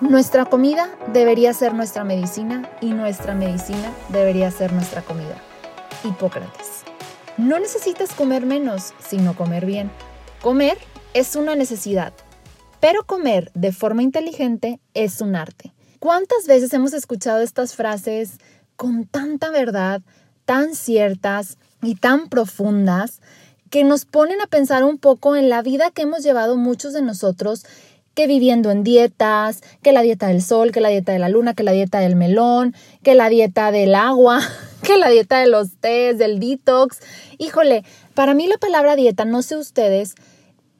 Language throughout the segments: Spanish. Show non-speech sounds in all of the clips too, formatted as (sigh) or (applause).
Nuestra comida debería ser nuestra medicina y nuestra medicina debería ser nuestra comida. Hipócrates. No necesitas comer menos, sino comer bien. Comer es una necesidad, pero comer de forma inteligente es un arte. ¿Cuántas veces hemos escuchado estas frases con tanta verdad, tan ciertas y tan profundas, que nos ponen a pensar un poco en la vida que hemos llevado muchos de nosotros que viviendo en dietas, que la dieta del sol, que la dieta de la luna, que la dieta del melón, que la dieta del agua, (laughs) que la dieta de los tés, del detox. Híjole, para mí la palabra dieta, no sé ustedes,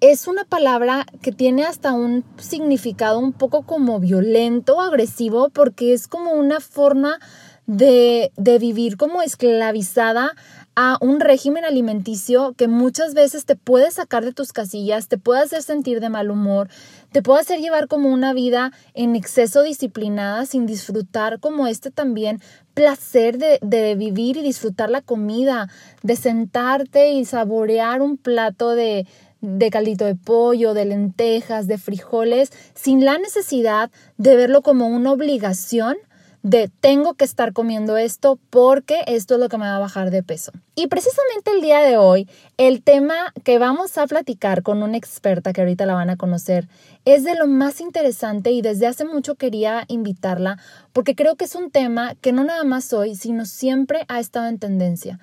es una palabra que tiene hasta un significado un poco como violento, agresivo, porque es como una forma de, de vivir como esclavizada a un régimen alimenticio que muchas veces te puede sacar de tus casillas, te puede hacer sentir de mal humor, te puede hacer llevar como una vida en exceso disciplinada sin disfrutar como este también placer de, de vivir y disfrutar la comida, de sentarte y saborear un plato de, de caldito de pollo, de lentejas, de frijoles, sin la necesidad de verlo como una obligación de tengo que estar comiendo esto porque esto es lo que me va a bajar de peso. Y precisamente el día de hoy, el tema que vamos a platicar con una experta que ahorita la van a conocer es de lo más interesante y desde hace mucho quería invitarla porque creo que es un tema que no nada más hoy, sino siempre ha estado en tendencia.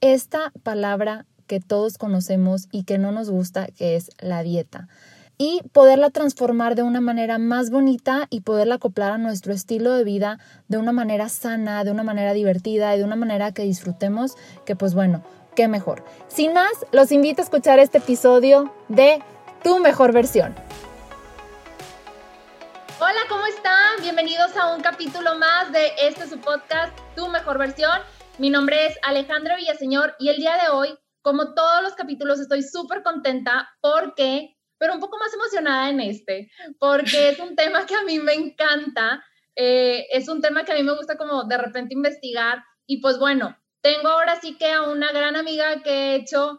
Esta palabra que todos conocemos y que no nos gusta, que es la dieta y poderla transformar de una manera más bonita y poderla acoplar a nuestro estilo de vida de una manera sana, de una manera divertida y de una manera que disfrutemos, que pues bueno, qué mejor. Sin más, los invito a escuchar este episodio de Tu mejor versión. Hola, ¿cómo están? Bienvenidos a un capítulo más de este su podcast, Tu mejor versión. Mi nombre es Alejandra Villaseñor y el día de hoy, como todos los capítulos, estoy súper contenta porque pero un poco más emocionada en este, porque es un tema que a mí me encanta, eh, es un tema que a mí me gusta como de repente investigar y pues bueno, tengo ahora sí que a una gran amiga que he hecho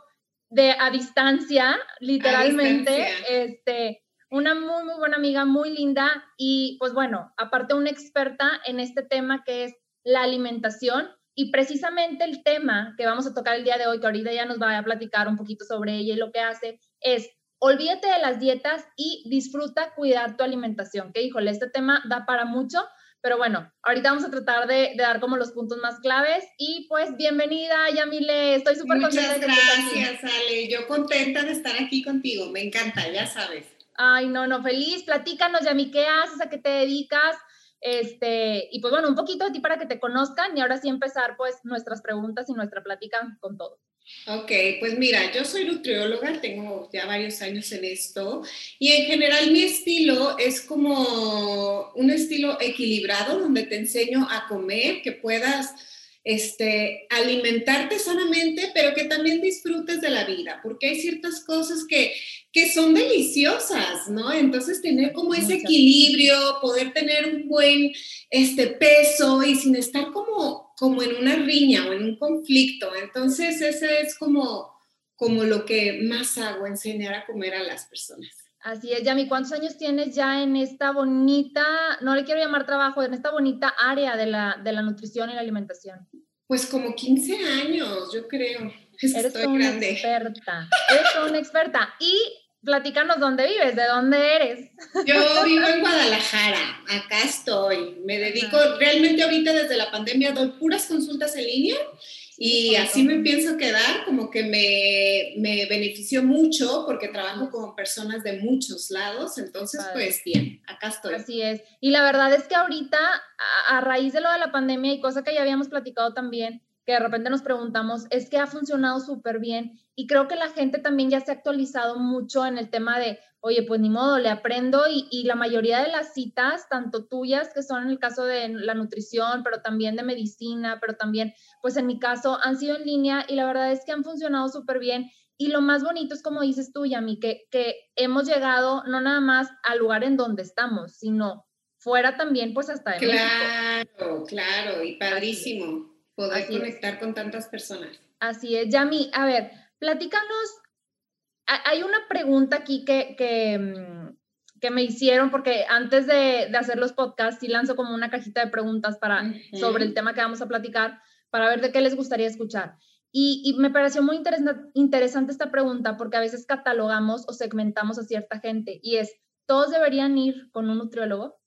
de a distancia, literalmente, este, una muy, muy buena amiga, muy linda y pues bueno, aparte una experta en este tema que es la alimentación y precisamente el tema que vamos a tocar el día de hoy, que ahorita ya nos va a platicar un poquito sobre ella y lo que hace, es olvídate de las dietas y disfruta cuidar tu alimentación, que híjole, este tema da para mucho, pero bueno, ahorita vamos a tratar de, dar como los puntos más claves y pues bienvenida Yamile, estoy súper contenta. Muchas gracias Ale, yo contenta de estar aquí contigo, me encanta, ya sabes. Ay, no, no, feliz, platícanos Yami, ¿qué haces? ¿A qué te dedicas? Este, y pues bueno, un poquito de ti para que te conozcan y ahora sí empezar pues nuestras preguntas y nuestra plática con todo. Ok, pues mira, yo soy nutrióloga, tengo ya varios años en esto y en general mi estilo es como un estilo equilibrado donde te enseño a comer, que puedas este, alimentarte sanamente, pero que también disfrutes de la vida, porque hay ciertas cosas que, que son deliciosas, ¿no? Entonces tener como ese equilibrio, poder tener un buen este, peso y sin estar como, como en una riña o en un conflicto. Entonces ese es como, como lo que más hago, enseñar a comer a las personas. Así es, Yami, ¿cuántos años tienes ya en esta bonita, no le quiero llamar trabajo, en esta bonita área de la, de la nutrición y la alimentación? Pues como 15 años, yo creo. Eres una experta, eres una experta. Y platícanos dónde vives, de dónde eres. Yo vivo en Guadalajara, acá estoy. Me dedico, realmente ahorita desde la pandemia doy puras consultas en línea y así me pienso quedar, como que me, me, benefició mucho porque trabajo con personas de muchos lados, entonces pues bien, acá estoy. Así es. Y la verdad es que ahorita, a, a, raíz de lo de la pandemia y cosa que ya habíamos platicado también, de repente nos preguntamos, es que ha funcionado súper bien. Y creo que la gente también ya se ha actualizado mucho en el tema de, oye, pues ni modo, le aprendo. Y, la mayoría de las citas, tanto tuyas, que son en el caso de la nutrición, pero también de medicina, pero también, pues en mi caso, han sido en línea y la verdad es que han funcionado súper bien. Y lo más bonito es, como dices tú, Yami, que, que hemos llegado no nada más al lugar en donde estamos, sino fuera también, pues hasta de Claro, claro, y padrísimo poder conectar con tantas personas. Así es, Yami, a ver, platícanos hay una pregunta aquí que, mm, que me hicieron, porque antes de, de, hacer los podcasts, sí lanzo como una cajita de preguntas para, sobre el tema que vamos a platicar, para ver de qué les gustaría escuchar. Y, y me pareció muy interesante esta pregunta, porque a veces catalogamos o segmentamos a cierta gente, y es, ¿todos deberían ir con un nutriólogo?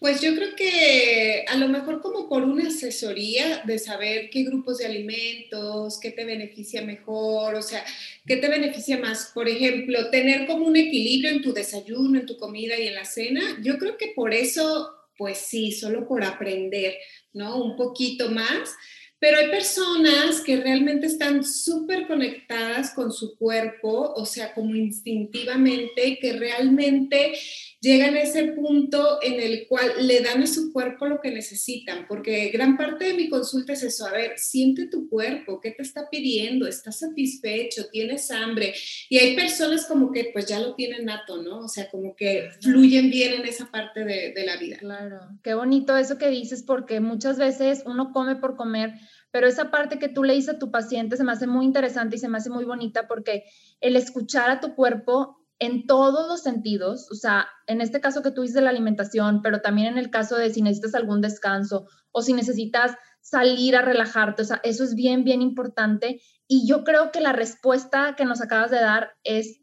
Pues yo creo que a lo mejor como por una asesoría de saber qué grupos de alimentos, qué te beneficia mejor, o sea, qué te beneficia más. Por ejemplo, tener como un equilibrio en tu desayuno, en tu comida y en la cena. Yo creo que por eso, pues sí, solo por aprender, ¿no? Un poquito más pero hay personas que realmente están súper conectadas con su cuerpo, o sea, como instintivamente, que realmente llegan a ese punto en el cual le dan a su cuerpo lo que necesitan, porque gran parte de mi consulta es eso, a ver, siente tu cuerpo, ¿qué te está pidiendo? ¿Estás satisfecho? ¿Tienes hambre? Y hay personas como que pues ya lo tienen nato, ¿no? O sea, como que fluyen bien en esa parte de, de la vida. Claro, qué bonito eso que dices, porque muchas veces uno come por comer pero esa parte que tú le dices a tu paciente se me hace muy interesante y se me hace muy bonita porque el escuchar a tu cuerpo en todos los sentidos, o sea, en este caso que tú dices de la alimentación, pero también en el caso de si necesitas algún descanso o si necesitas salir a relajarte, o sea, eso es bien, bien importante. Y yo creo que la respuesta que nos acabas de dar es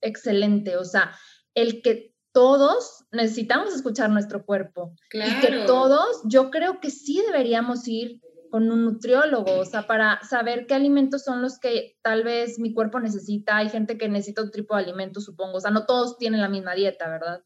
excelente, o sea, el que todos necesitamos escuchar nuestro cuerpo. Claro. Y que todos, yo creo que sí deberíamos ir con un nutriólogo, o sea, para saber qué alimentos son los que tal vez mi cuerpo necesita. Hay gente que necesita otro tipo de alimentos, supongo. O sea, no todos tienen la misma dieta, ¿verdad?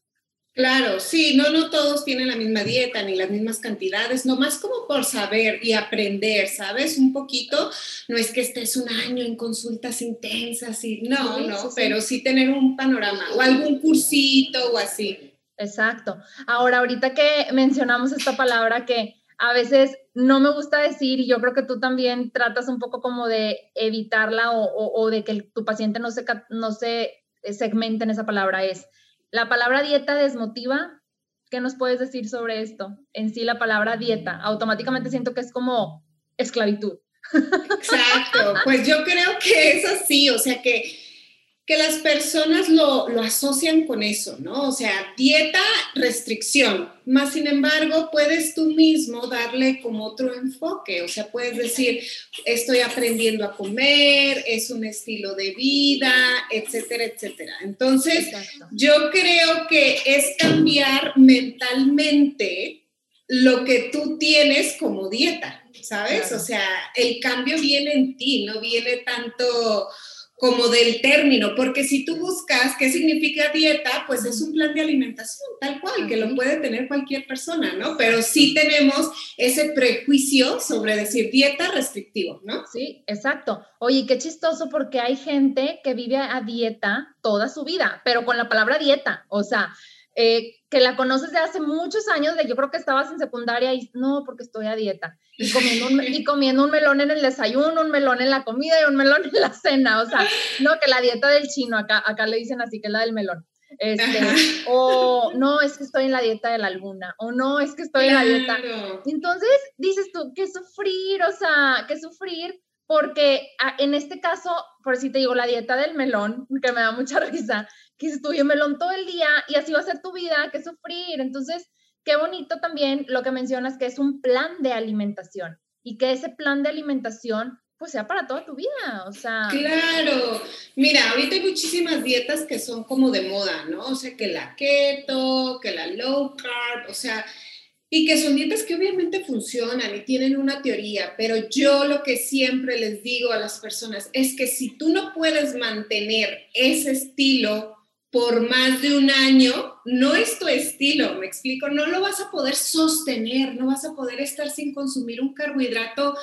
Claro, sí, no, no todos tienen la misma dieta ni las mismas cantidades, nomás como por saber y aprender, ¿sabes? Un poquito, no es que estés un año en consultas intensas y no, no, pero sí tener un panorama o algún cursito o así. Exacto. Ahora, ahorita que mencionamos esta palabra que a veces no me gusta decir, y yo creo que tú también tratas un poco como de evitarla o, de que tu paciente no se, no se segmente en esa palabra, es la palabra dieta desmotiva. ¿Qué nos puedes decir sobre esto? En sí, la palabra dieta, automáticamente siento que es como esclavitud. Exacto, pues yo creo que es así, o sea que que las personas lo, asocian con eso, ¿no? O sea, dieta, restricción, más sin embargo, puedes tú mismo darle como otro enfoque, o sea, puedes decir, estoy aprendiendo a comer, es un estilo de vida, etcétera, etcétera. Entonces, yo creo que es cambiar mentalmente lo que tú tienes como dieta, ¿sabes? O sea, el cambio viene en ti, no viene tanto como del término, porque si tú buscas qué significa dieta, pues es un plan de alimentación, tal cual, que lo puede tener cualquier persona, ¿no? Pero sí tenemos ese prejuicio sobre decir dieta restrictivo, ¿no? Sí, exacto. Oye, qué chistoso porque hay gente que vive a dieta toda su vida, pero con la palabra dieta, o sea, eh, que la conoces de hace muchos años, de yo creo que estabas en secundaria y no, porque estoy a dieta. Y comiendo, un, y comiendo un melón en el desayuno, un melón en la comida y un melón en la cena. O sea, no, que la dieta del chino, acá, acá le dicen así, que es la del melón. Este, o no, es que estoy en la dieta de la luna, o no, es que estoy en la dieta. Entonces dices tú, que sufrir, o sea, que sufrir, porque ah, en este caso, por si te digo, la dieta del melón, que me da mucha (laughs) risa, que estudio melón todo el día y así va a ser tu vida, que sufrir. Entonces, qué bonito también lo que mencionas, que es un plan de alimentación y que ese plan de alimentación pues sea para toda tu vida, o sea. Claro, mira, ahorita hay muchísimas dietas que son como de moda, ¿no? O sea, que la keto, que la low carb, o sea, y que son dietas que obviamente funcionan y tienen una teoría, pero yo lo que siempre les digo a las personas es que si tú no puedes mantener ese estilo por más de un año, no es tu estilo, me explico, no lo vas a poder sostener, no vas a poder estar sin consumir un carbohidrato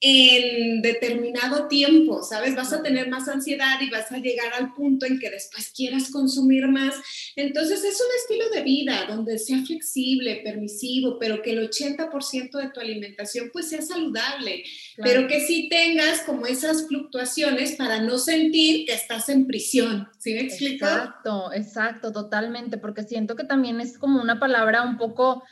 en determinado tiempo, ¿sabes? Vas a tener más ansiedad y vas a llegar al punto en que después quieras consumir más. Entonces es un estilo de vida donde sea flexible, permisivo, pero que el 80% de tu alimentación pues sea saludable, pero que sí tengas como esas fluctuaciones para no sentir que estás en prisión, ¿sí me explico? Exacto, exacto, totalmente, porque siento que también es como una palabra un poco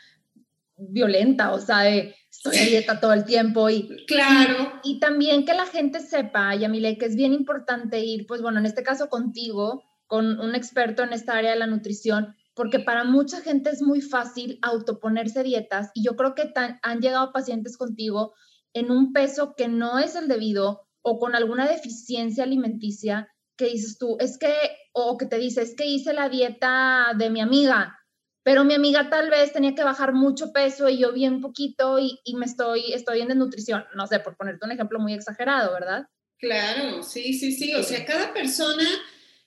violenta, o sea, de estoy a dieta todo el tiempo y claro. Y, también que la gente sepa, Yamile, que es bien importante ir, pues bueno, en este caso contigo, con un experto en esta área de la nutrición, porque para mucha gente es muy fácil autoponerse dietas y yo creo que han llegado pacientes contigo en un peso que no es el debido o con alguna deficiencia alimenticia que dices tú, es que, o que te dice, es que hice la dieta de mi amiga, pero mi amiga tal vez tenía que bajar mucho peso y yo bien poquito y, y me estoy, estoy en desnutrición, no sé, por ponerte un ejemplo muy exagerado, ¿verdad? Claro, sí, sí, sí, o sea, cada persona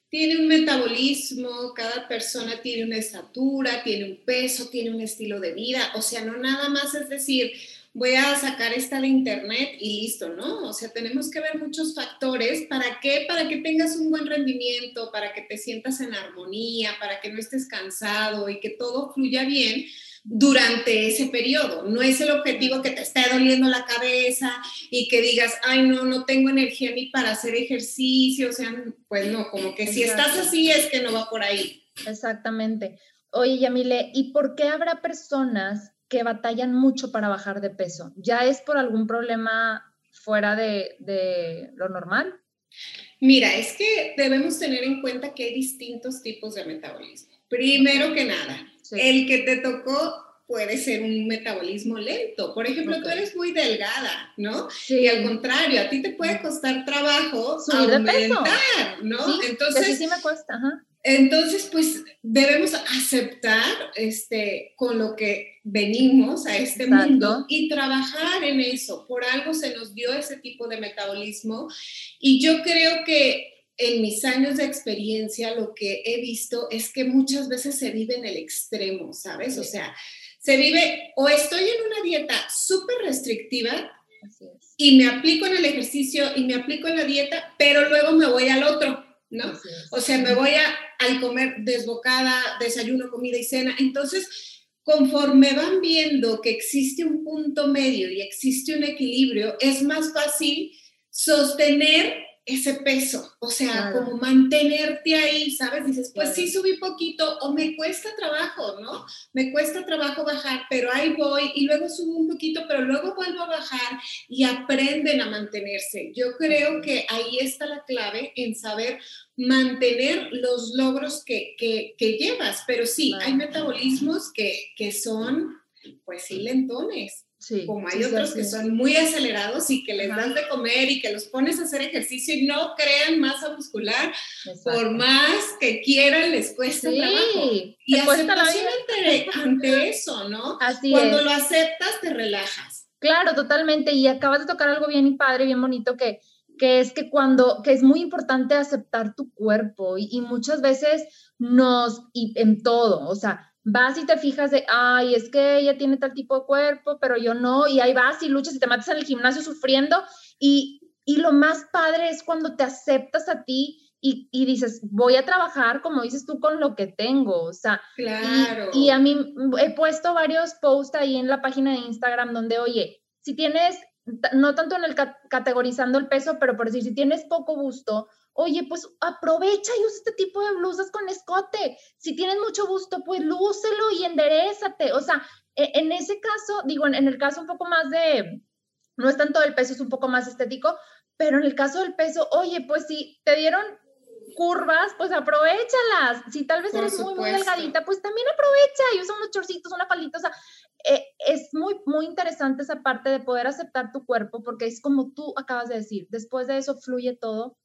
tiene un metabolismo, cada persona tiene una estatura, tiene un peso, tiene un estilo de vida, o sea, no nada más es decir, voy a sacar esta de internet y listo, ¿no? O sea, tenemos que ver muchos factores. ¿Para qué? Para que tengas un buen rendimiento, para que te sientas en armonía, para que no estés cansado y que todo fluya bien durante ese periodo. No es el objetivo que te esté doliendo la cabeza y que digas, ay, no, no tengo energía ni para hacer ejercicio. O sea, pues no, como que si estás así es que no va por ahí. Exactamente. Oye, Yamile, ¿y por qué habrá personas que batallan mucho para bajar de peso? ¿Ya es por algún problema fuera de, lo normal? Mira, es que debemos tener en cuenta que hay distintos tipos de metabolismo. Primero que nada, el que te tocó puede ser un metabolismo lento. Por ejemplo, tú eres muy delgada, ¿no? Y al contrario, a ti te puede costar trabajo Subir aumentar, de ¿no? Entonces, sí me cuesta, Ajá. Entonces, pues debemos aceptar este, con lo que venimos a este mundo y trabajar en eso. Por algo se nos dio ese tipo de metabolismo y yo creo que en mis años de experiencia lo que he visto es que muchas veces se vive en el extremo, ¿sabes? O sea, se vive o estoy en una dieta súper restrictiva y me aplico en el ejercicio y me aplico en la dieta, pero luego me voy al otro ¿no? O sea, me voy a, al comer desbocada, desayuno, comida y cena. Entonces, conforme van viendo que existe un punto medio y existe un equilibrio, es más fácil sostener ese peso, o sea, como mantenerte ahí, ¿sabes? Dices, pues sí subí poquito o me cuesta trabajo, ¿no? Me cuesta trabajo bajar, pero ahí voy y luego subo un poquito, pero luego vuelvo a bajar y aprenden a mantenerse. Yo creo que ahí está la clave en saber mantener los logros que, que, llevas, pero sí, hay metabolismos que, que son, pues sí, lentones como hay otros que son muy acelerados y que les dan de comer y que los pones a hacer ejercicio y no crean masa muscular, por más que quieran les cuesta trabajo. Y aceptación ante, ante, (laughs) eso, ¿no? Así Cuando lo aceptas te relajas. Claro, totalmente. Y acabas de tocar algo bien padre, bien bonito que que es que cuando, que es muy importante aceptar tu cuerpo y, y muchas veces nos, y en todo, o sea, vas y te fijas de, ay, es que ella tiene tal tipo de cuerpo, pero yo no, y ahí vas y luchas y te matas en el gimnasio sufriendo, y, y lo más padre es cuando te aceptas a ti y, y, dices, voy a trabajar, como dices tú, con lo que tengo, o sea, claro. y, y a mí he puesto varios posts ahí en la página de Instagram donde, oye, si tienes, no tanto en el categorizando el peso, pero por decir, si tienes poco gusto, Oye, pues aprovecha y usa este tipo de blusas con escote. Si tienes mucho gusto, pues lúcelo y enderezate. O sea, e, en ese caso, digo, en el caso un poco más de, no es tanto el peso, es un poco más estético, pero en el caso del peso, oye, pues si te dieron curvas, pues aprovechalas. Si tal vez eres muy, muy delgadita, pues también aprovecha y usa unos chorcitos, una falita. O sea, eh, es muy, muy interesante esa parte de poder aceptar tu cuerpo, porque es como tú acabas de decir, después de eso fluye todo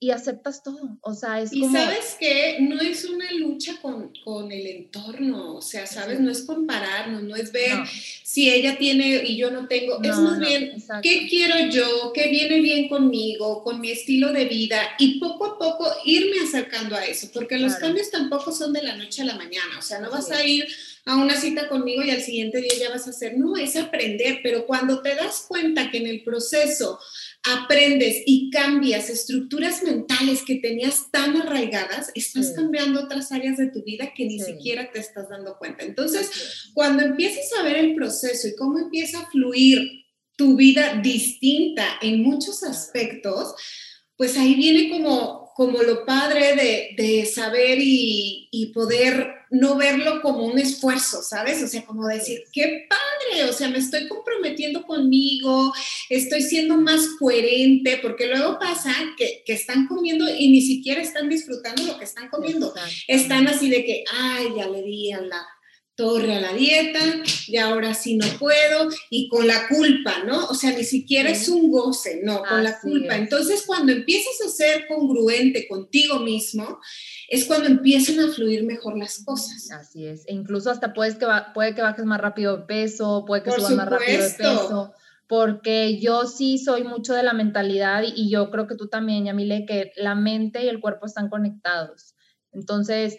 y aceptas todo. O sea, es y sabes que no es una lucha con, con, el entorno, o sea, sabes, no es compararnos, no es ver si ella tiene y yo no tengo, es más bien, ¿qué quiero yo? ¿Qué viene bien conmigo, con mi estilo de vida? Y poco a poco irme acercando a eso, porque los cambios tampoco son de la noche a la mañana, o sea, no vas a ir a una cita conmigo y al siguiente día ya vas a hacer, no, es aprender, pero cuando te das cuenta que en el proceso aprendes y cambias estructuras mentales que tenías tan arraigadas, estás cambiando otras áreas de tu vida que ni siquiera te estás dando cuenta. Entonces, cuando empieces a ver el proceso y cómo empieza a fluir tu vida distinta en muchos aspectos, pues ahí viene como, como lo padre de, de saber y, y poder no verlo como un esfuerzo, ¿sabes? O sea, como decir, qué padre o sea, me estoy comprometiendo conmigo, estoy siendo más coherente, porque luego pasa que, que están comiendo y ni siquiera están disfrutando lo que están comiendo. Están así de que, ay, ya le di a la torre a la dieta y ahora sí no puedo y con la culpa, ¿no? O sea, ni siquiera es un goce, no, con la culpa. Entonces, cuando empiezas a ser congruente contigo mismo, es cuando empiezan a fluir mejor las cosas. Así es, e incluso hasta puedes que puede que bajes más rápido de peso, puede que subas más rápido de peso porque yo sí soy mucho de la mentalidad y yo creo que tú también, Yamile, que la mente y el cuerpo están conectados. Entonces,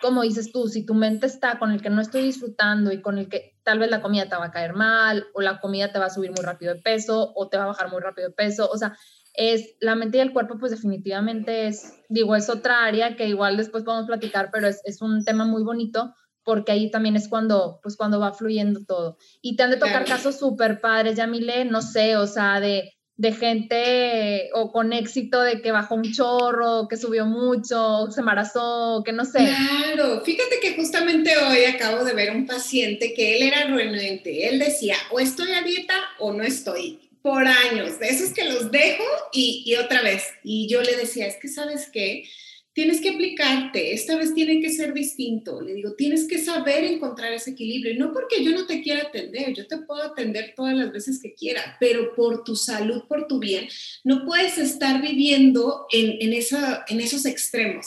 como dices tú, si tu mente está con el que no estoy disfrutando y con el que tal vez la comida te va a caer mal o la comida te va a subir muy rápido de peso o te va a bajar muy rápido de peso, o sea, es la mente y el cuerpo pues definitivamente es, digo, es otra área que igual después podemos platicar, pero es, es un tema muy bonito porque ahí también es cuando, pues cuando va fluyendo todo. Y te han de tocar casos súper padres, Yamile, no sé, o sea, de de gente o con éxito de que bajó un chorro, que subió mucho, se embarazó, que no sé. Claro, fíjate que justamente hoy acabo de ver un paciente que él era renuente. Él decía, o estoy a dieta o no estoy. Por años, de esos que los dejo y, y otra vez. Y yo le decía, es que sabes qué, tienes que aplicarte, esta vez tiene que ser distinto. Le digo, tienes que saber encontrar ese equilibrio. Y no porque yo no te quiera atender, yo te puedo atender todas las veces que quiera, pero por tu salud, por tu bien, no puedes estar viviendo en, en, esa, en esos extremos.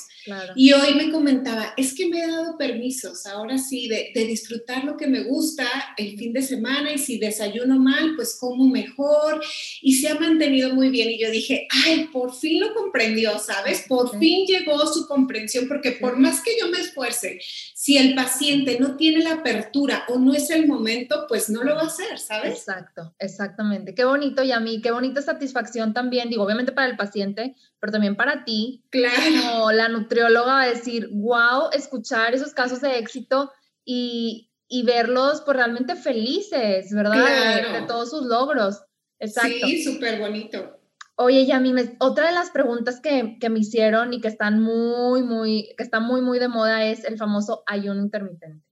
Y hoy me comentaba, es que me he dado permisos, ahora sí, de, de, disfrutar lo que me gusta el fin de semana y si desayuno mal, pues como mejor. Y se ha mantenido muy bien. Y yo dije, ay, por fin lo comprendió, ¿sabes? Por fin llegó su comprensión, porque por más que yo me esfuerce, si el paciente no tiene la apertura o no es el momento, pues no lo va a hacer, ¿sabes? Exacto, exactamente. Qué bonito, y a mí, qué bonita satisfacción también, digo, obviamente para el paciente, pero también para ti. Claro. Como la nutrióloga va a decir, wow, escuchar esos casos de éxito y, y verlos pues realmente felices, ¿verdad? De, de, todos sus logros. Exacto. Sí, súper bonito. Oye, Yami, otra de las preguntas que, me hicieron y que están muy, muy, que está muy, muy de moda es el famoso ayuno intermitente.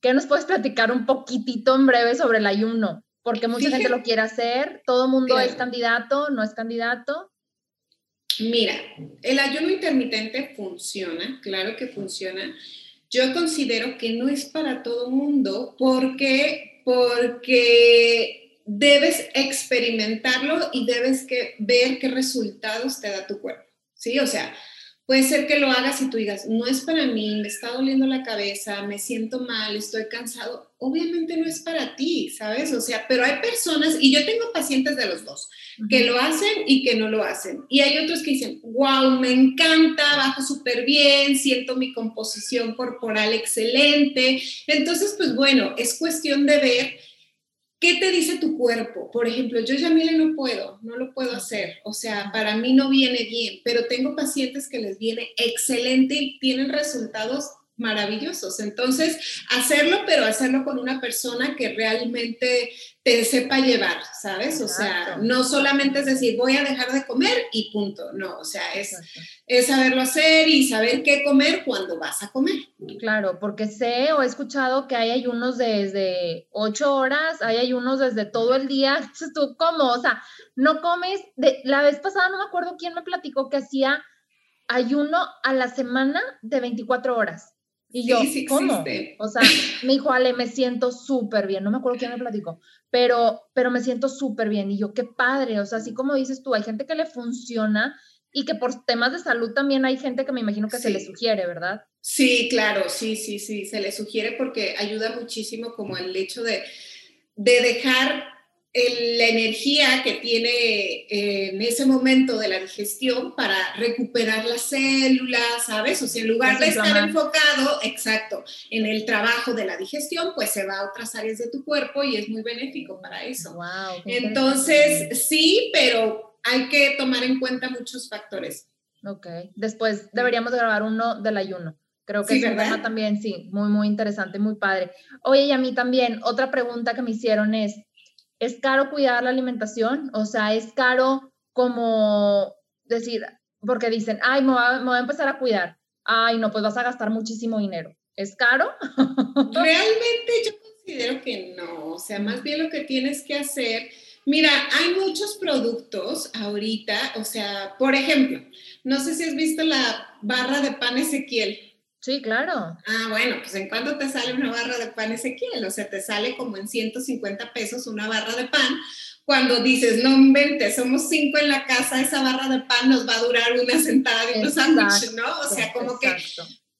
¿Qué nos puedes platicar un poquitito en breve sobre el ayuno? Porque mucha gente lo quiere hacer, todo mundo es candidato, no es candidato. Mira, el ayuno intermitente funciona, claro que funciona. Yo considero que no es para todo mundo porque, porque debes experimentarlo y debes que ver qué resultados te da tu cuerpo, ¿sí? O sea, puede ser que lo hagas y tú digas, no es para mí, me está doliendo la cabeza, me siento mal, estoy cansado. Obviamente no es para ti, ¿sabes? O sea, pero hay personas, y yo tengo pacientes de los dos, que lo hacen y que no lo hacen. Y hay otros que dicen, wow, me encanta, bajo súper bien, siento mi composición corporal excelente. Entonces, pues bueno, es cuestión de ver ¿Qué te dice tu cuerpo? Por ejemplo, yo ya Yamile no puedo, no lo puedo hacer. O sea, para mí no viene bien, pero tengo pacientes que les viene excelente y tienen resultados maravillosos. Entonces, hacerlo, pero hacerlo con una persona que realmente te sepa llevar, ¿sabes? O sea, no solamente es decir, voy a dejar de comer y punto. No, o sea, es, es saberlo hacer y saber qué comer cuando vas a comer. Claro, porque sé o he escuchado que hay ayunos desde ocho horas, hay ayunos desde todo el día. (laughs) Entonces, ¿tú cómo? O sea, no comes. De, la vez pasada no me acuerdo quién me platicó que hacía ayuno a la semana de 24 horas. Y yo, ¿cómo? O sea, me dijo, Ale, me siento súper bien. No me acuerdo quién me platicó, pero, pero me siento súper bien. Y yo, qué padre. O sea, así como dices tú, hay gente que le funciona y que por temas de salud también hay gente que me imagino que se le sugiere, ¿verdad? Sí, claro, sí, sí, sí, se le sugiere porque ayuda muchísimo como el hecho de, de dejar la energía que tiene eh, en ese momento de la digestión para recuperar las células, ¿sabes? O sea, en lugar de estar enfocado, exacto, en el trabajo de la digestión, pues se va a otras áreas de tu cuerpo y es muy benéfico para eso. Wow, Entonces, sí, pero hay que tomar en cuenta muchos factores. Ok, después deberíamos grabar uno del ayuno. Creo que es un tema también, sí, muy, muy interesante, muy padre. Oye, y a mí también, otra pregunta que me hicieron es, es caro cuidar la alimentación, o sea, es caro como decir, porque dicen, ay, me voy, a, empezar a cuidar, ay, no, pues vas a gastar muchísimo dinero. ¿Es caro? (laughs) Realmente yo considero que no, o sea, más bien lo que tienes que hacer, mira, hay muchos productos ahorita, o sea, por ejemplo, no sé si has visto la barra de pan Ezequiel. Sí, claro. Ah, bueno, pues ¿en cuánto te sale una barra de pan Ezequiel? O sea, te sale como en 150 pesos una barra de pan. Cuando dices, no inventes, somos cinco en la casa, esa barra de pan nos va a durar una sentada de unos sándwiches, ¿no? O sea, como que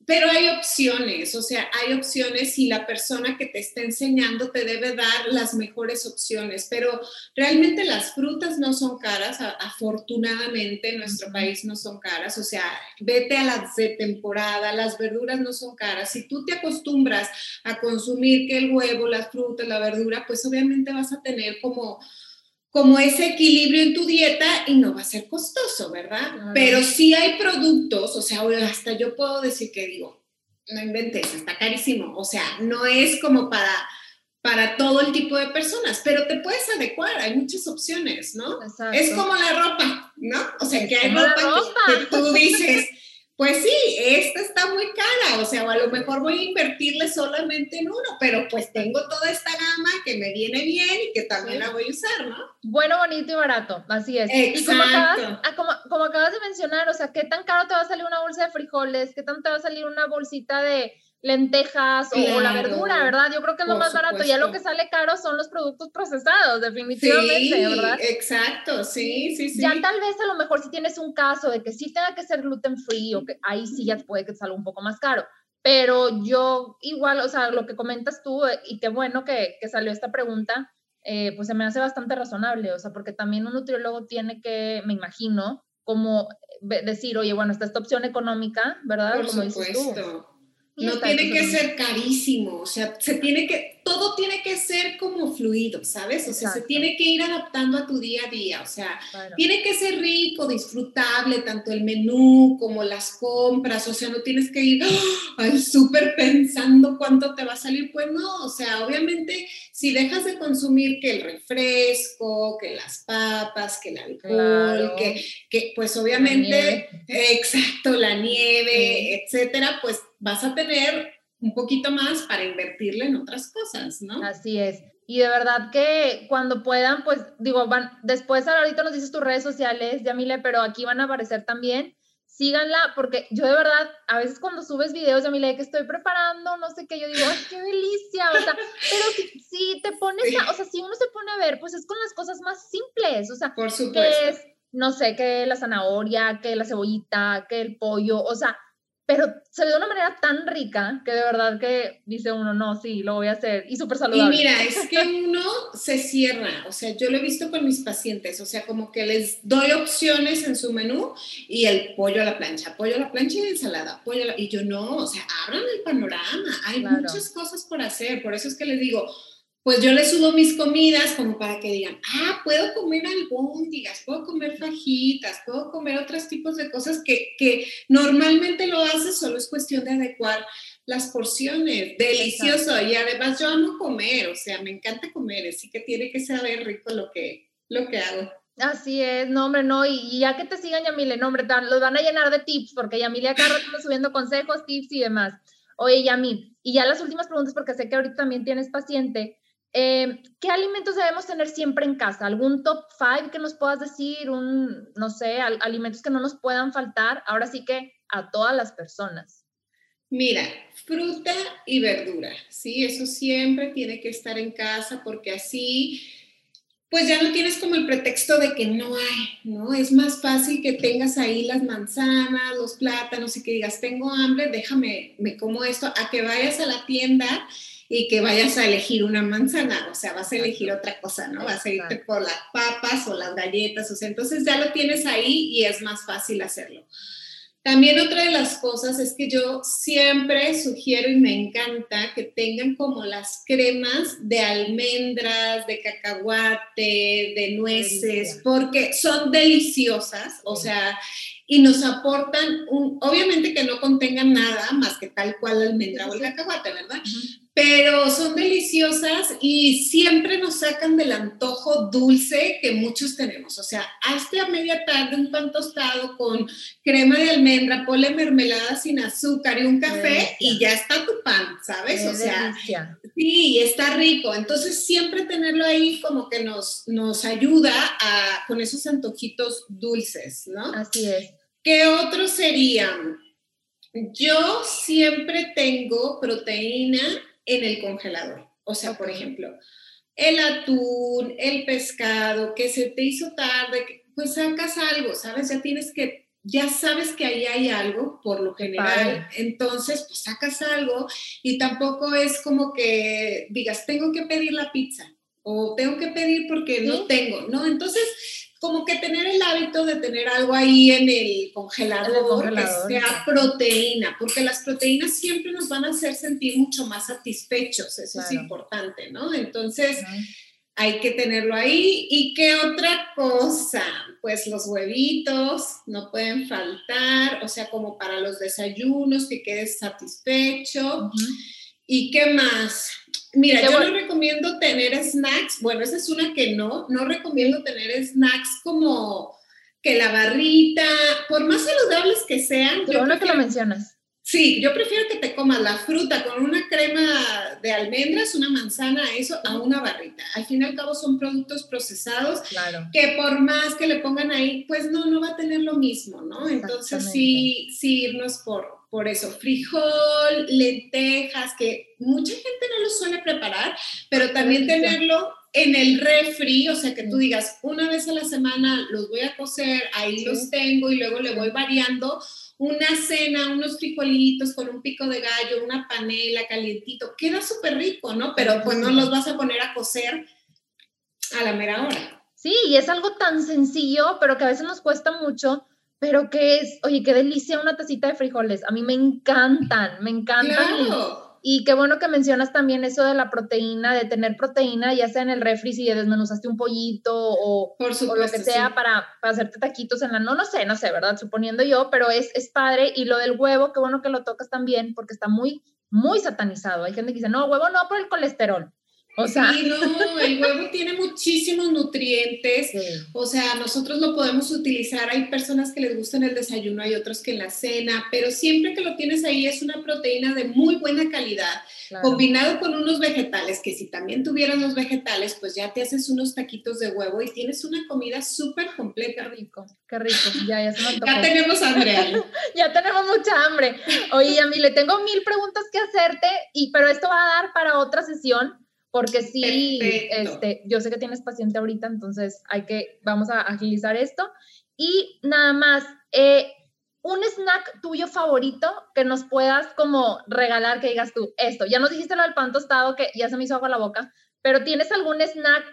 pero hay opciones, o sea, hay opciones y la persona que te está enseñando te debe dar las mejores opciones, pero realmente las frutas no son caras, afortunadamente en nuestro país no son caras, o sea, vete a las de temporada, las verduras no son caras, si tú te acostumbras a consumir que el huevo, las frutas, la verdura, pues obviamente vas a tener como como ese equilibrio en tu dieta y no va a ser costoso, ¿verdad? Pero sí hay productos, o sea, hasta yo puedo decir que digo, no inventes, está carísimo, o sea, no es como para para todo el tipo de personas, pero te puedes adecuar, hay muchas opciones, ¿no? Es como la ropa, ¿no? O sea, que hay ropa, Que, que, tú dices, pues sí, esta está muy cara, o sea, a lo mejor voy a invertirle solamente en uno, pero pues tengo toda esta gama que me viene bien y que también la voy a usar, ¿no? Bueno, bonito y barato, así es. Exacto. Y como acabas, ah, como, como acabas de mencionar, o sea, ¿qué tan caro te va a salir una bolsa de frijoles? ¿Qué tan te va a salir una bolsita de, lentejas o, la verdura, ¿verdad? Yo creo que es lo más barato. Ya lo que sale caro son los productos procesados, definitivamente, sí, ¿verdad? Exacto, sí, sí, sí. Ya tal vez a lo mejor si tienes un caso de que sí tenga que ser gluten free o que ahí sí ya puede que salga un poco más caro. Pero yo igual, o sea, lo que comentas tú, eh, y qué bueno que, que salió esta pregunta, eh, pues se me hace bastante razonable, o sea, porque también un nutriólogo tiene que, me imagino, como decir, oye, bueno, está esta opción económica, ¿verdad? Por como supuesto. Dices tú. No tiene que ser carísimo, o sea, se tiene que, todo tiene que ser como fluido, ¿sabes? O sea, se tiene que ir adaptando a tu día a día, o sea, tiene que ser rico, disfrutable, tanto el menú como las compras, o sea, no tienes que ir ¡ah! al súper pensando cuánto te va a salir, pues no, o sea, obviamente si dejas de consumir que el refresco, que las papas, que el alcohol, que, que, pues obviamente, exacto, la nieve, etcétera, pues vas a tener un poquito más para invertirle en otras cosas, ¿no? Así es. Y de verdad que cuando puedan, pues digo, van, después ahorita nos dices tus redes sociales, Yamile, pero aquí van a aparecer también. Síganla, porque yo de verdad, a veces cuando subes videos, Yamile, que estoy preparando, no sé qué, yo digo, ¡ay, qué delicia! O sea, (laughs) pero si, te pones, o sea, si uno se pone a ver, pues es con las cosas más simples, o sea, Por supuesto. que es, no sé, que la zanahoria, que la cebollita, que el pollo, o sea, pero se ve de una manera tan rica que de verdad que dice uno, no, sí, lo voy a hacer y súper saludable. Y mira, es que (laughs) uno se cierra, o sea, yo lo he visto con mis pacientes, o sea, como que les doy opciones en su menú y el pollo a la plancha, pollo a la plancha y ensalada, pollo a la... y yo no, o sea, abran el panorama, hay muchas cosas por hacer, por eso es que les digo, pues yo les subo mis comidas como para que digan, ah, puedo comer albóndigas, puedo comer fajitas, puedo comer otros tipos de cosas que, que normalmente lo haces, solo es cuestión de adecuar las porciones. Delicioso. Y además yo amo comer, o sea, me encanta comer, así que tiene que saber rico lo que, lo que hago. Así es, no, hombre, no, y, ya que te sigan, Yamile, no, hombre, los van a llenar de tips, porque Yamile acá está subiendo consejos, tips y demás. Oye, Yamil, y ya las últimas preguntas, porque sé que ahorita también tienes paciente. Eh, ¿Qué alimentos debemos tener siempre en casa? ¿Algún top 5 que nos puedas decir? Un, no sé, alimentos que no nos puedan faltar. Ahora sí que a todas las personas. Mira, fruta y verdura, ¿sí? Eso siempre tiene que estar en casa porque así, pues ya no tienes como el pretexto de que no hay, ¿no? Es más fácil que tengas ahí las manzanas, los plátanos y que digas, tengo hambre, déjame, me como esto, a que vayas a la tienda y que vayas a elegir una manzana, o sea, vas a elegir otra cosa, ¿no? Vas a irte por las papas o las galletas, o sea, entonces ya lo tienes ahí y es más fácil hacerlo. También otra de las cosas es que yo siempre sugiero y me encanta que tengan como las cremas de almendras, de cacahuate, de nueces, porque son deliciosas, o sea, y nos aportan, un, obviamente que no contengan nada más que tal cual la almendra o el cacahuate, ¿verdad? Pero son deliciosas y siempre nos sacan del antojo dulce que muchos tenemos. O sea, hazte a media tarde un pan tostado con crema de almendra, ponle mermelada sin azúcar y un café y ya está tu pan, ¿sabes? o sea, Sí, está rico. Entonces, siempre tenerlo ahí como que nos, nos ayuda a, con esos antojitos dulces, ¿no? Así es. ¿Qué otros serían? Yo siempre tengo proteína en el congelador. O sea, por ejemplo, el atún, el pescado, que se te hizo tarde, pues sacas algo, ¿sabes? Ya tienes que, ya sabes que ahí hay algo, por lo general. Entonces, pues sacas algo y tampoco es como que digas, tengo que pedir la pizza o tengo que pedir porque no tengo, ¿no? Entonces, como que tener el hábito de tener algo ahí en el congelador, que sea proteína, porque las proteínas siempre nos van a hacer sentir mucho más satisfechos, eso es importante, ¿no? Entonces, hay que tenerlo ahí. ¿Y qué otra cosa? Pues los huevitos no pueden faltar, o sea, como para los desayunos, que quedes satisfecho. ¿Y qué más? Mira, yo no recomiendo tener snacks, bueno, esa es una que no, no recomiendo tener snacks como que la barrita, por más saludables que sean. Pero una que lo mencionas. Sí, yo prefiero que te comas la fruta con una crema de almendras, una manzana, eso, a una barrita. Al fin y al cabo son productos procesados claro. que por más que le pongan ahí, pues no, no va a tener lo mismo, ¿no? Entonces sí, sí irnos por, por eso, frijol, lentejas, que mucha gente no lo suele preparar, pero también tenerlo en el refri, o sea, que tú digas, una vez a la semana los voy a cocer, ahí los tengo y luego le voy variando. Una cena, unos frijolitos con un pico de gallo, una panela calientito, queda súper rico, ¿no? Pero pues no los vas a poner a cocer a la mera hora. Sí, y es algo tan sencillo, pero que a veces nos cuesta mucho pero que es, oye, qué delicia una tacita de frijoles. A mí me encantan, me encantan. Y, qué bueno que mencionas también eso de la proteína, de tener proteína, ya sea en el refri, si desmenuzaste un pollito o, o lo que sea para, para, hacerte taquitos en la... No, no sé, no sé, ¿verdad? Suponiendo yo, pero es, es padre. Y lo del huevo, qué bueno que lo tocas también, porque está muy, muy satanizado. Hay gente que dice, no, huevo no por el colesterol. O sea, sí, no, el huevo tiene muchísimos nutrientes. O sea, nosotros lo podemos utilizar. Hay personas que les gusta en el desayuno, hay otros que en la cena, pero siempre que lo tienes ahí es una proteína de muy buena calidad, combinado con unos vegetales, que si también tuvieran los vegetales, pues ya te haces unos taquitos de huevo y tienes una comida súper completa. Rico, qué rico. Ya, ya se me Ya tenemos hambre. (laughs) ya tenemos mucha hambre. Oye, a mí le tengo mil preguntas que hacerte, y, pero esto va a dar para otra sesión porque sí, este, yo sé que tienes paciente ahorita, entonces hay que, vamos a agilizar esto. Y nada más, eh, un snack tuyo favorito que nos puedas como regalar, que digas tú, esto, ya nos dijiste lo del pan tostado, que ya se me hizo agua la boca, pero ¿tienes algún snack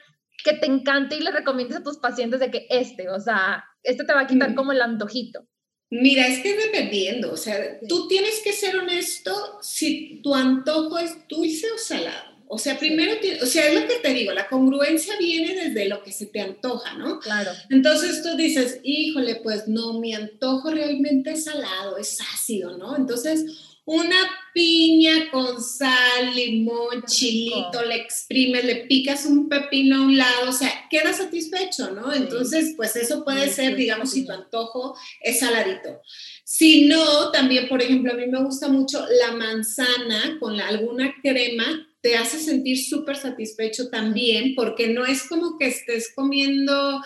que te encante y le recomiendes a tus pacientes de que este, o sea, este te va a quitar mm. como el antojito? Mira, es que dependiendo, o sea, tú tienes que ser honesto si tu antojo es dulce o salado. O sea, primero, o sea, es lo que te digo, la congruencia viene desde lo que se te antoja, ¿no? Claro. Entonces tú dices, híjole, pues no, mi antojo realmente es salado, es ácido, ¿no? Entonces, una piña con sal, limón, chilito, le exprimes, le picas un pepino a un lado, o sea, queda satisfecho, ¿no? Entonces, pues eso puede ser, digamos, si tu antojo es saladito. Si no, también, por ejemplo, a mí me gusta mucho la manzana con alguna crema te hace sentir súper satisfecho también, porque no es como que estés comiendo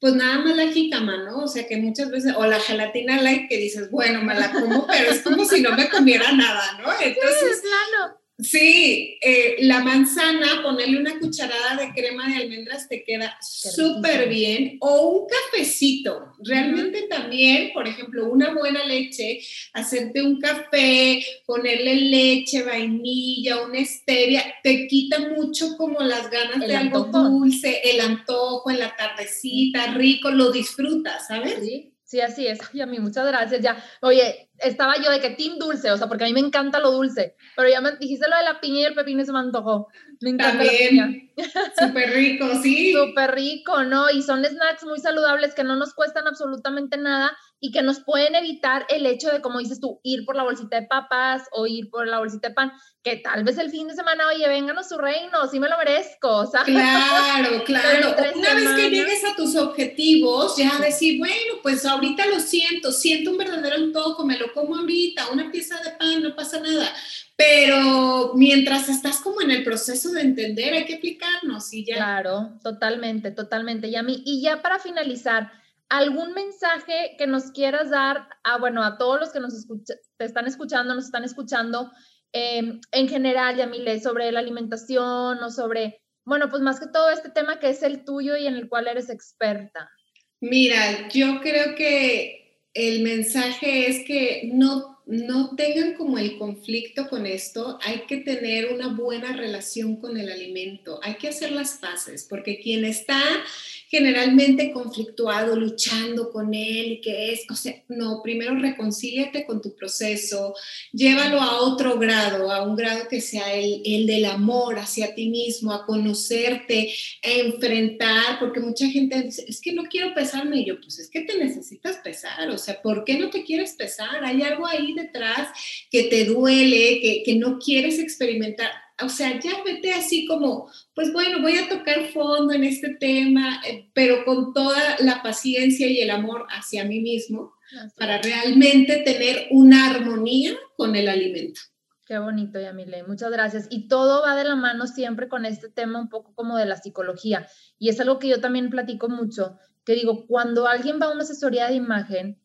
pues nada más la jícama, ¿no? O sea que muchas veces, o la gelatina light que dices, bueno, me la como, pero es como si no me comiera nada, ¿no? Entonces, sí, claro. Sí, eh, la manzana, ponerle una cucharada de crema de almendras te queda súper bien. O un cafecito. Realmente también, por ejemplo, una buena leche, hacerte un café, ponerle leche, vainilla, una stevia, te quita mucho como las ganas de algo dulce, el antojo en la tardecita, rico, lo disfrutas, ¿sabes? Sí. Sí, así es. Y a mí, muchas gracias. Ya, oye, estaba yo de que team dulce, o sea, porque a mí me encanta lo dulce, pero ya me dijiste lo de la piña y el pepino y se me antojó. Me encanta la piña. (laughs) Súper rico, sí. Súper rico, ¿no? Y son snacks muy saludables que no nos cuestan absolutamente nada y que nos pueden evitar el hecho de, como dices tú, ir por la bolsita de papas o ir por la bolsita de pan, que tal vez el fin de semana, oye, vénganos su reino, sí me lo merezco, o sea. Claro, (laughs) claro. Una vez que llegues a tus objetivos, ya decir, bueno, pues ahorita lo siento, siento un verdadero antojo, me lo como ahorita, una pieza de pan, no pasa nada. Pero mientras estás como en el proceso de entender, hay que aplicarnos y ya. Claro, totalmente, totalmente. Y, a mí, y ya para finalizar, ¿algún mensaje que nos quieras dar a, bueno, a todos los que nos te están escuchando, nos están escuchando, em, en general, Yamile, sobre la alimentación o sobre, bueno, pues más que todo este tema que es el tuyo y en el cual eres experta? Mira, yo creo que el mensaje es que no no tengan como el conflicto con esto, hay que tener una buena relación con el alimento, hay que hacer las paces, porque quien está generalmente conflictuado, luchando con él y que es, o sea, no, primero reconcíliate con tu proceso, llévalo a otro grado, a un grado que sea el, el del amor hacia ti mismo, a conocerte, a enfrentar, porque mucha gente dice, es que no quiero pesarme, y yo, pues es que te necesitas pesar, o sea, ¿por qué no te quieres pesar? Hay algo ahí detrás que te duele, que, que no quieres experimentar o sea, ya vete así como, pues bueno, voy a tocar fondo en este tema, eh, pero con toda la paciencia y el amor hacia mí mismo para realmente tener una armonía con el alimento. Qué bonito, Yamile. Muchas gracias. Y todo va de la mano siempre con este tema un poco como de la psicología. Y es algo que yo también platico mucho, que digo, cuando alguien va a una asesoría de imagen,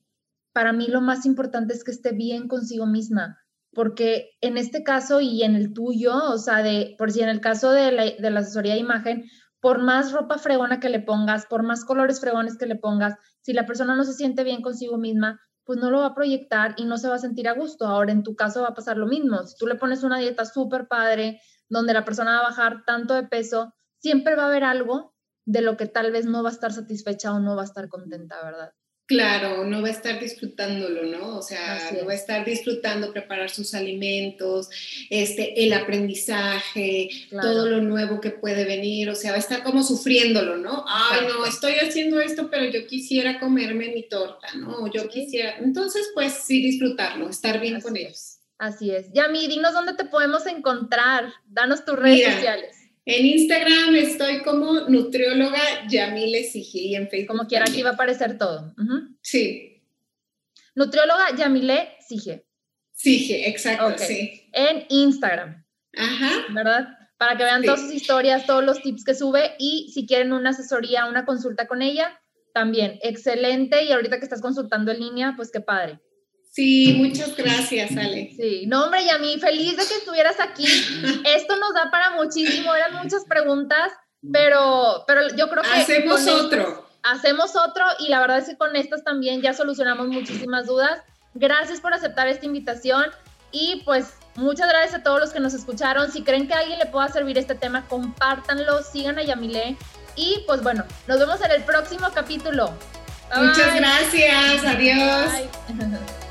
para mí lo más importante es que esté bien consigo misma porque en este caso y en el tuyo, o sea, de, por si en el caso de la, de la asesoría de imagen, por más ropa fregona que le pongas, por más colores fregones que le pongas, si la persona no se siente bien consigo misma, pues no lo va a proyectar y no se va a sentir a gusto. Ahora, en tu caso va a pasar lo mismo. Si tú le pones una dieta súper padre, donde la persona va a bajar tanto de peso, siempre va a haber algo de lo que tal vez no va a estar satisfecha o no va a estar contenta, ¿verdad? Claro, no va a estar disfrutándolo, ¿no? O sea, no va a estar disfrutando preparar sus alimentos, este, el aprendizaje, todo lo nuevo que puede venir, o sea, va a estar como sufriéndolo, ¿no? Ay, no, estoy haciendo esto, pero yo quisiera comerme mi torta, ¿no? Yo quisiera, entonces, pues sí disfrutarlo, estar bien con ellos. Así es. Yami, dinos dónde te podemos encontrar, danos tus redes sociales. En Instagram estoy como nutrióloga Yamile Sige y en Facebook. Como quiera, aquí va a aparecer todo. Sí. Nutrióloga Yamile Sige. Sige, exacto, sí. En Instagram. Ajá. ¿Verdad? Para que vean todas sus historias, todos los tips que sube y si quieren una asesoría, una consulta con ella, también. Excelente. Y ahorita que estás consultando en línea, pues qué padre. Sí, muchas gracias, Ale. Sí, no, hombre, y a mí feliz de que estuvieras aquí. (laughs) Esto nos da para muchísimo, eran muchas preguntas, pero, pero yo creo que... Hacemos otro. hacemos otro y la verdad es que con estas también ya solucionamos muchísimas dudas. Gracias por aceptar esta invitación y pues muchas gracias a todos los que nos escucharon. Si creen que a alguien le pueda servir este tema, compártanlo, sigan a Yamile y pues bueno, nos vemos en el próximo capítulo. Muchas gracias, adiós. (laughs)